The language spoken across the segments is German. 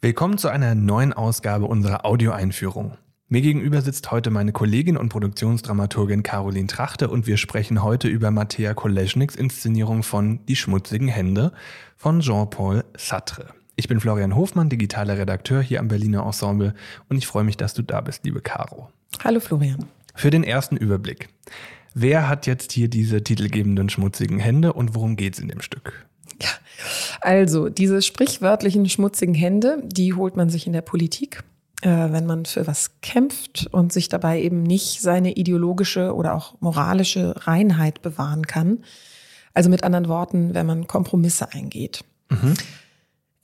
Willkommen zu einer neuen Ausgabe unserer Audioeinführung. Mir gegenüber sitzt heute meine Kollegin und Produktionsdramaturgin Caroline Trachte und wir sprechen heute über Mattea Koleschniks Inszenierung von Die schmutzigen Hände von Jean-Paul Sartre. Ich bin Florian Hofmann, digitaler Redakteur hier am Berliner Ensemble und ich freue mich, dass du da bist, liebe Caro. Hallo Florian. Für den ersten Überblick. Wer hat jetzt hier diese titelgebenden schmutzigen Hände und worum geht es in dem Stück? Also diese sprichwörtlichen schmutzigen Hände, die holt man sich in der Politik äh, wenn man für was kämpft und sich dabei eben nicht seine ideologische oder auch moralische Reinheit bewahren kann. Also mit anderen Worten, wenn man Kompromisse eingeht. Mhm.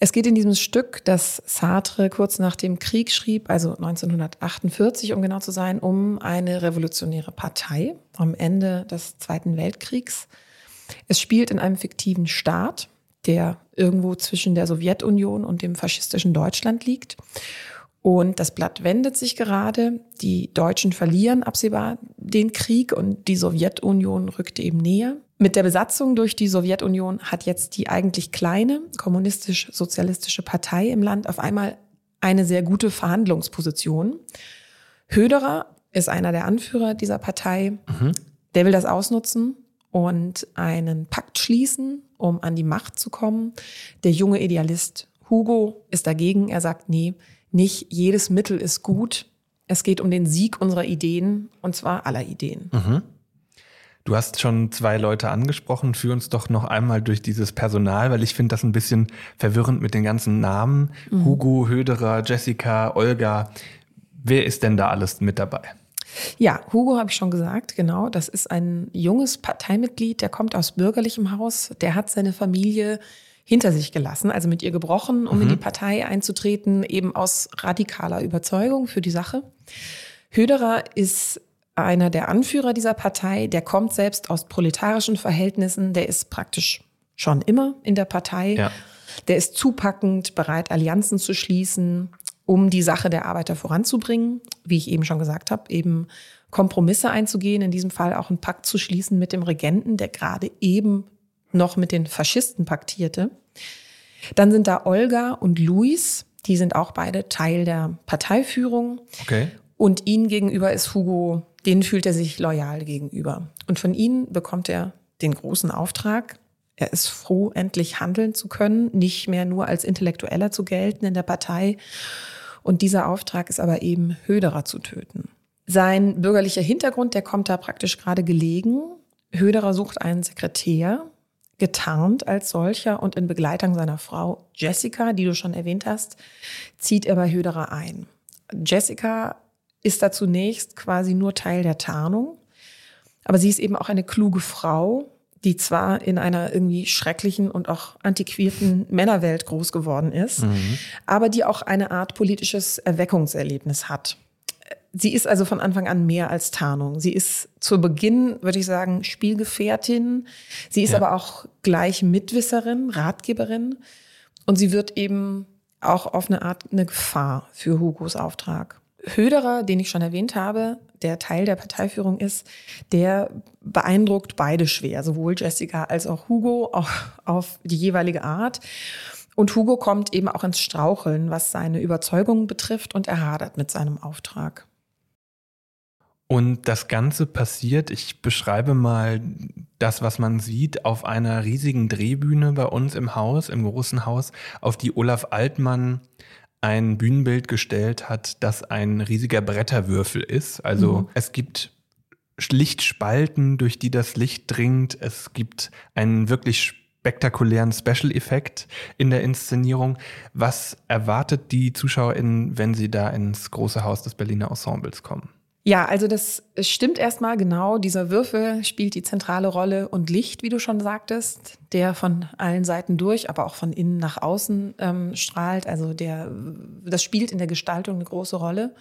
Es geht in diesem Stück, das Sartre kurz nach dem Krieg schrieb, also 1948, um genau zu sein, um eine revolutionäre Partei am Ende des Zweiten Weltkriegs. Es spielt in einem fiktiven Staat, der irgendwo zwischen der Sowjetunion und dem faschistischen Deutschland liegt. Und das Blatt wendet sich gerade. Die Deutschen verlieren absehbar den Krieg und die Sowjetunion rückt eben näher. Mit der Besatzung durch die Sowjetunion hat jetzt die eigentlich kleine kommunistisch-sozialistische Partei im Land auf einmal eine sehr gute Verhandlungsposition. Höderer ist einer der Anführer dieser Partei. Mhm. Der will das ausnutzen und einen Pakt schließen, um an die Macht zu kommen. Der junge Idealist Hugo ist dagegen. Er sagt, nee, nicht jedes Mittel ist gut. Es geht um den Sieg unserer Ideen und zwar aller Ideen. Mhm. Du hast schon zwei Leute angesprochen. Führ uns doch noch einmal durch dieses Personal, weil ich finde das ein bisschen verwirrend mit den ganzen Namen. Mhm. Hugo, Höderer, Jessica, Olga. Wer ist denn da alles mit dabei? Ja, Hugo habe ich schon gesagt, genau. Das ist ein junges Parteimitglied, der kommt aus bürgerlichem Haus. Der hat seine Familie hinter sich gelassen, also mit ihr gebrochen, um mhm. in die Partei einzutreten, eben aus radikaler Überzeugung für die Sache. Höderer ist einer der Anführer dieser Partei, der kommt selbst aus proletarischen Verhältnissen, der ist praktisch schon immer in der Partei. Ja. Der ist zupackend, bereit, Allianzen zu schließen, um die Sache der Arbeiter voranzubringen. Wie ich eben schon gesagt habe, eben Kompromisse einzugehen, in diesem Fall auch einen Pakt zu schließen mit dem Regenten, der gerade eben noch mit den Faschisten paktierte. Dann sind da Olga und Luis, die sind auch beide Teil der Parteiführung. Okay. Und ihnen gegenüber ist Hugo, denen fühlt er sich loyal gegenüber. Und von ihnen bekommt er den großen Auftrag. Er ist froh, endlich handeln zu können, nicht mehr nur als Intellektueller zu gelten in der Partei. Und dieser Auftrag ist aber eben Höderer zu töten. Sein bürgerlicher Hintergrund, der kommt da praktisch gerade gelegen. Höderer sucht einen Sekretär, getarnt als solcher und in Begleitung seiner Frau Jessica, die du schon erwähnt hast, zieht er bei Höderer ein. Jessica ist da zunächst quasi nur Teil der Tarnung, aber sie ist eben auch eine kluge Frau, die zwar in einer irgendwie schrecklichen und auch antiquierten Männerwelt groß geworden ist, mhm. aber die auch eine Art politisches Erweckungserlebnis hat. Sie ist also von Anfang an mehr als Tarnung. Sie ist zu Beginn, würde ich sagen, Spielgefährtin. Sie ist ja. aber auch gleich Mitwisserin, Ratgeberin. Und sie wird eben auch auf eine Art eine Gefahr für Hugos Auftrag. Höderer, den ich schon erwähnt habe, der Teil der Parteiführung ist, der beeindruckt beide schwer, sowohl Jessica als auch Hugo, auch auf die jeweilige Art. Und Hugo kommt eben auch ins Straucheln, was seine Überzeugungen betrifft und er hadert mit seinem Auftrag. Und das Ganze passiert, ich beschreibe mal das, was man sieht, auf einer riesigen Drehbühne bei uns im Haus, im großen Haus, auf die Olaf Altmann ein Bühnenbild gestellt hat, das ein riesiger Bretterwürfel ist. Also mhm. es gibt Lichtspalten, durch die das Licht dringt. Es gibt einen wirklich spektakulären Special-Effekt in der Inszenierung. Was erwartet die ZuschauerInnen, wenn sie da ins große Haus des Berliner Ensembles kommen? Ja, also das stimmt erstmal genau. Dieser Würfel spielt die zentrale Rolle und Licht, wie du schon sagtest, der von allen Seiten durch, aber auch von innen nach außen ähm, strahlt. Also der, das spielt in der Gestaltung eine große Rolle.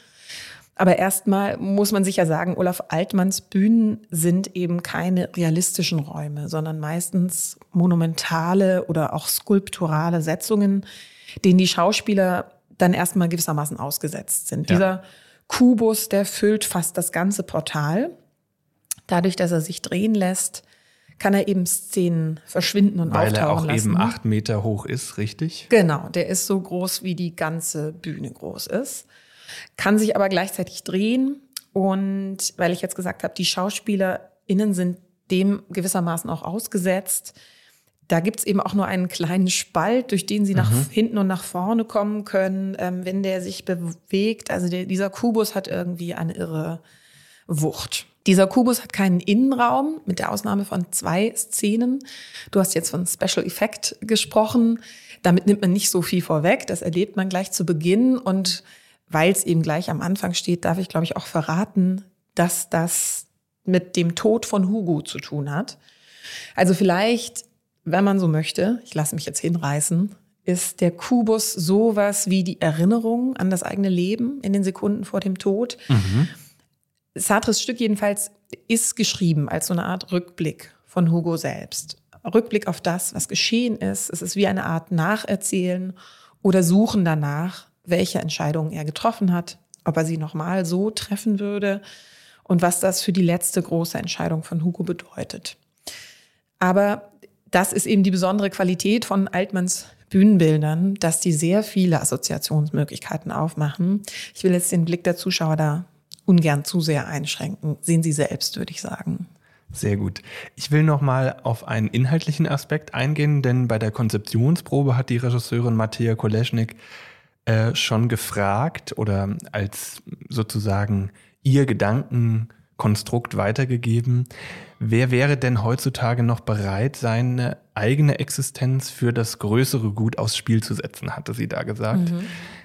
Aber erstmal muss man sicher sagen, Olaf Altmanns Bühnen sind eben keine realistischen Räume, sondern meistens monumentale oder auch skulpturale Setzungen, denen die Schauspieler dann erstmal gewissermaßen ausgesetzt sind. Ja. Dieser Kubus, der füllt fast das ganze Portal. Dadurch, dass er sich drehen lässt, kann er eben Szenen verschwinden und Weil auftauchen er auch lassen. eben acht Meter hoch ist, richtig? Genau, der ist so groß, wie die ganze Bühne groß ist, kann sich aber gleichzeitig drehen. Und weil ich jetzt gesagt habe, die SchauspielerInnen sind dem gewissermaßen auch ausgesetzt, da gibt's eben auch nur einen kleinen Spalt, durch den sie nach hinten und nach vorne kommen können, ähm, wenn der sich bewegt. Also der, dieser Kubus hat irgendwie eine irre Wucht. Dieser Kubus hat keinen Innenraum, mit der Ausnahme von zwei Szenen. Du hast jetzt von Special Effect gesprochen. Damit nimmt man nicht so viel vorweg. Das erlebt man gleich zu Beginn. Und weil es eben gleich am Anfang steht, darf ich, glaube ich, auch verraten, dass das mit dem Tod von Hugo zu tun hat. Also vielleicht, wenn man so möchte, ich lasse mich jetzt hinreißen, ist der Kubus sowas wie die Erinnerung an das eigene Leben in den Sekunden vor dem Tod. Sartres Stück jedenfalls ist geschrieben als so eine Art Rückblick von Hugo selbst. Rückblick auf das, was geschehen ist. Es ist wie eine Art Nacherzählen oder Suchen danach, welche Entscheidungen er getroffen hat, ob er sie nochmal so treffen würde und was das für die letzte große Entscheidung von Hugo bedeutet. Aber das ist eben die besondere Qualität von Altmanns Bühnenbildern, dass die sehr viele Assoziationsmöglichkeiten aufmachen. Ich will jetzt den Blick der Zuschauer da ungern zu sehr einschränken. Sehen Sie selbst, würde ich sagen. Sehr gut. Ich will noch mal auf einen inhaltlichen Aspekt eingehen, denn bei der Konzeptionsprobe hat die Regisseurin Mattea Koleschnik äh, schon gefragt oder als sozusagen ihr Gedankenkonstrukt weitergegeben, wer wäre denn heutzutage noch bereit, seine eigene Existenz für das größere Gut aufs Spiel zu setzen, hatte sie da gesagt.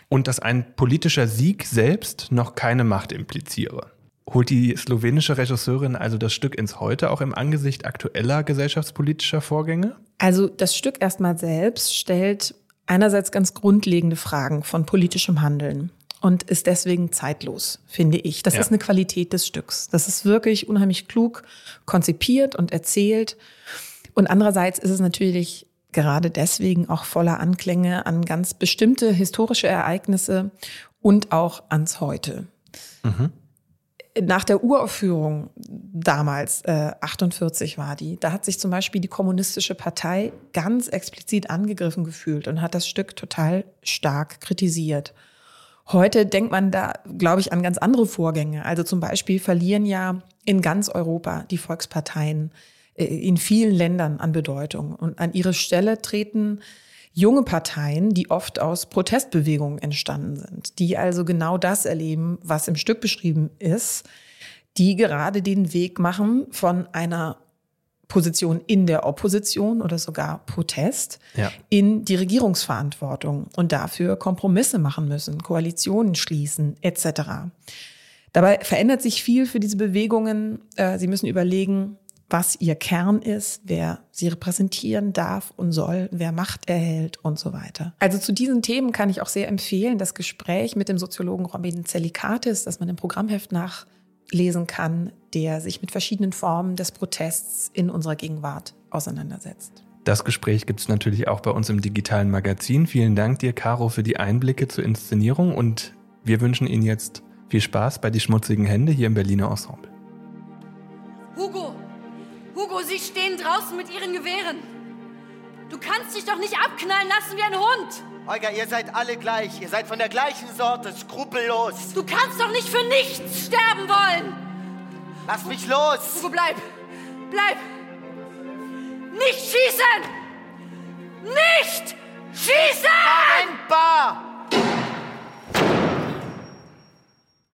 Und dass ein politischer Sieg selbst noch keine Macht impliziere. Holt die slowenische Regisseurin also das Stück ins Heute auch im Angesicht aktueller gesellschaftspolitischer Vorgänge? Also das Stück erstmal selbst stellt einerseits ganz grundlegende Fragen von politischem Handeln und ist deswegen zeitlos, finde ich. Das Ja. ist eine Qualität des Stücks. Das ist wirklich unheimlich klug konzipiert und erzählt. Und andererseits ist es natürlich gerade deswegen auch voller Anklänge an ganz bestimmte historische Ereignisse und auch ans Heute. Nach der Uraufführung damals, äh, 48 war die, da hat sich zum Beispiel die Kommunistische Partei ganz explizit angegriffen gefühlt und hat das Stück total stark kritisiert. Heute denkt man da, glaube ich, an ganz andere Vorgänge. Also zum Beispiel verlieren ja in ganz Europa die Volksparteien äh, in vielen Ländern an Bedeutung. Und an ihre Stelle treten junge Parteien, die oft aus Protestbewegungen entstanden sind, die also genau das erleben, was im Stück beschrieben ist, die gerade den Weg machen von einer Position in der Opposition oder sogar Protest Ja. in die Regierungsverantwortung und dafür Kompromisse machen müssen, Koalitionen schließen etc. Dabei verändert sich viel für diese Bewegungen. Äh, Sie müssen überlegen, was ihr Kern ist, wer sie repräsentieren darf und soll, wer Macht erhält und so weiter. Also zu diesen Themen kann ich auch sehr empfehlen, das Gespräch mit dem Soziologen Robin Zellikatis, das man im Programmheft nachlesen kann, der sich mit verschiedenen Formen des Protests in unserer Gegenwart auseinandersetzt. Das Gespräch gibt es natürlich auch bei uns im digitalen Magazin. Vielen Dank dir, Caro, für die Einblicke zur Inszenierung und wir wünschen Ihnen jetzt viel Spaß bei Die schmutzigen Hände hier im Berliner Ensemble. Hugo! Hugo, sie stehen draußen mit ihren Gewehren. Du kannst dich doch nicht abknallen lassen wie ein Hund. Olga, ihr seid alle gleich. Ihr seid von der gleichen Sorte, skrupellos. Du kannst doch nicht für nichts sterben wollen. Lass mich los! Hugo, bleib. Bleib. Nicht schießen! Nicht schießen! Moment, Bar!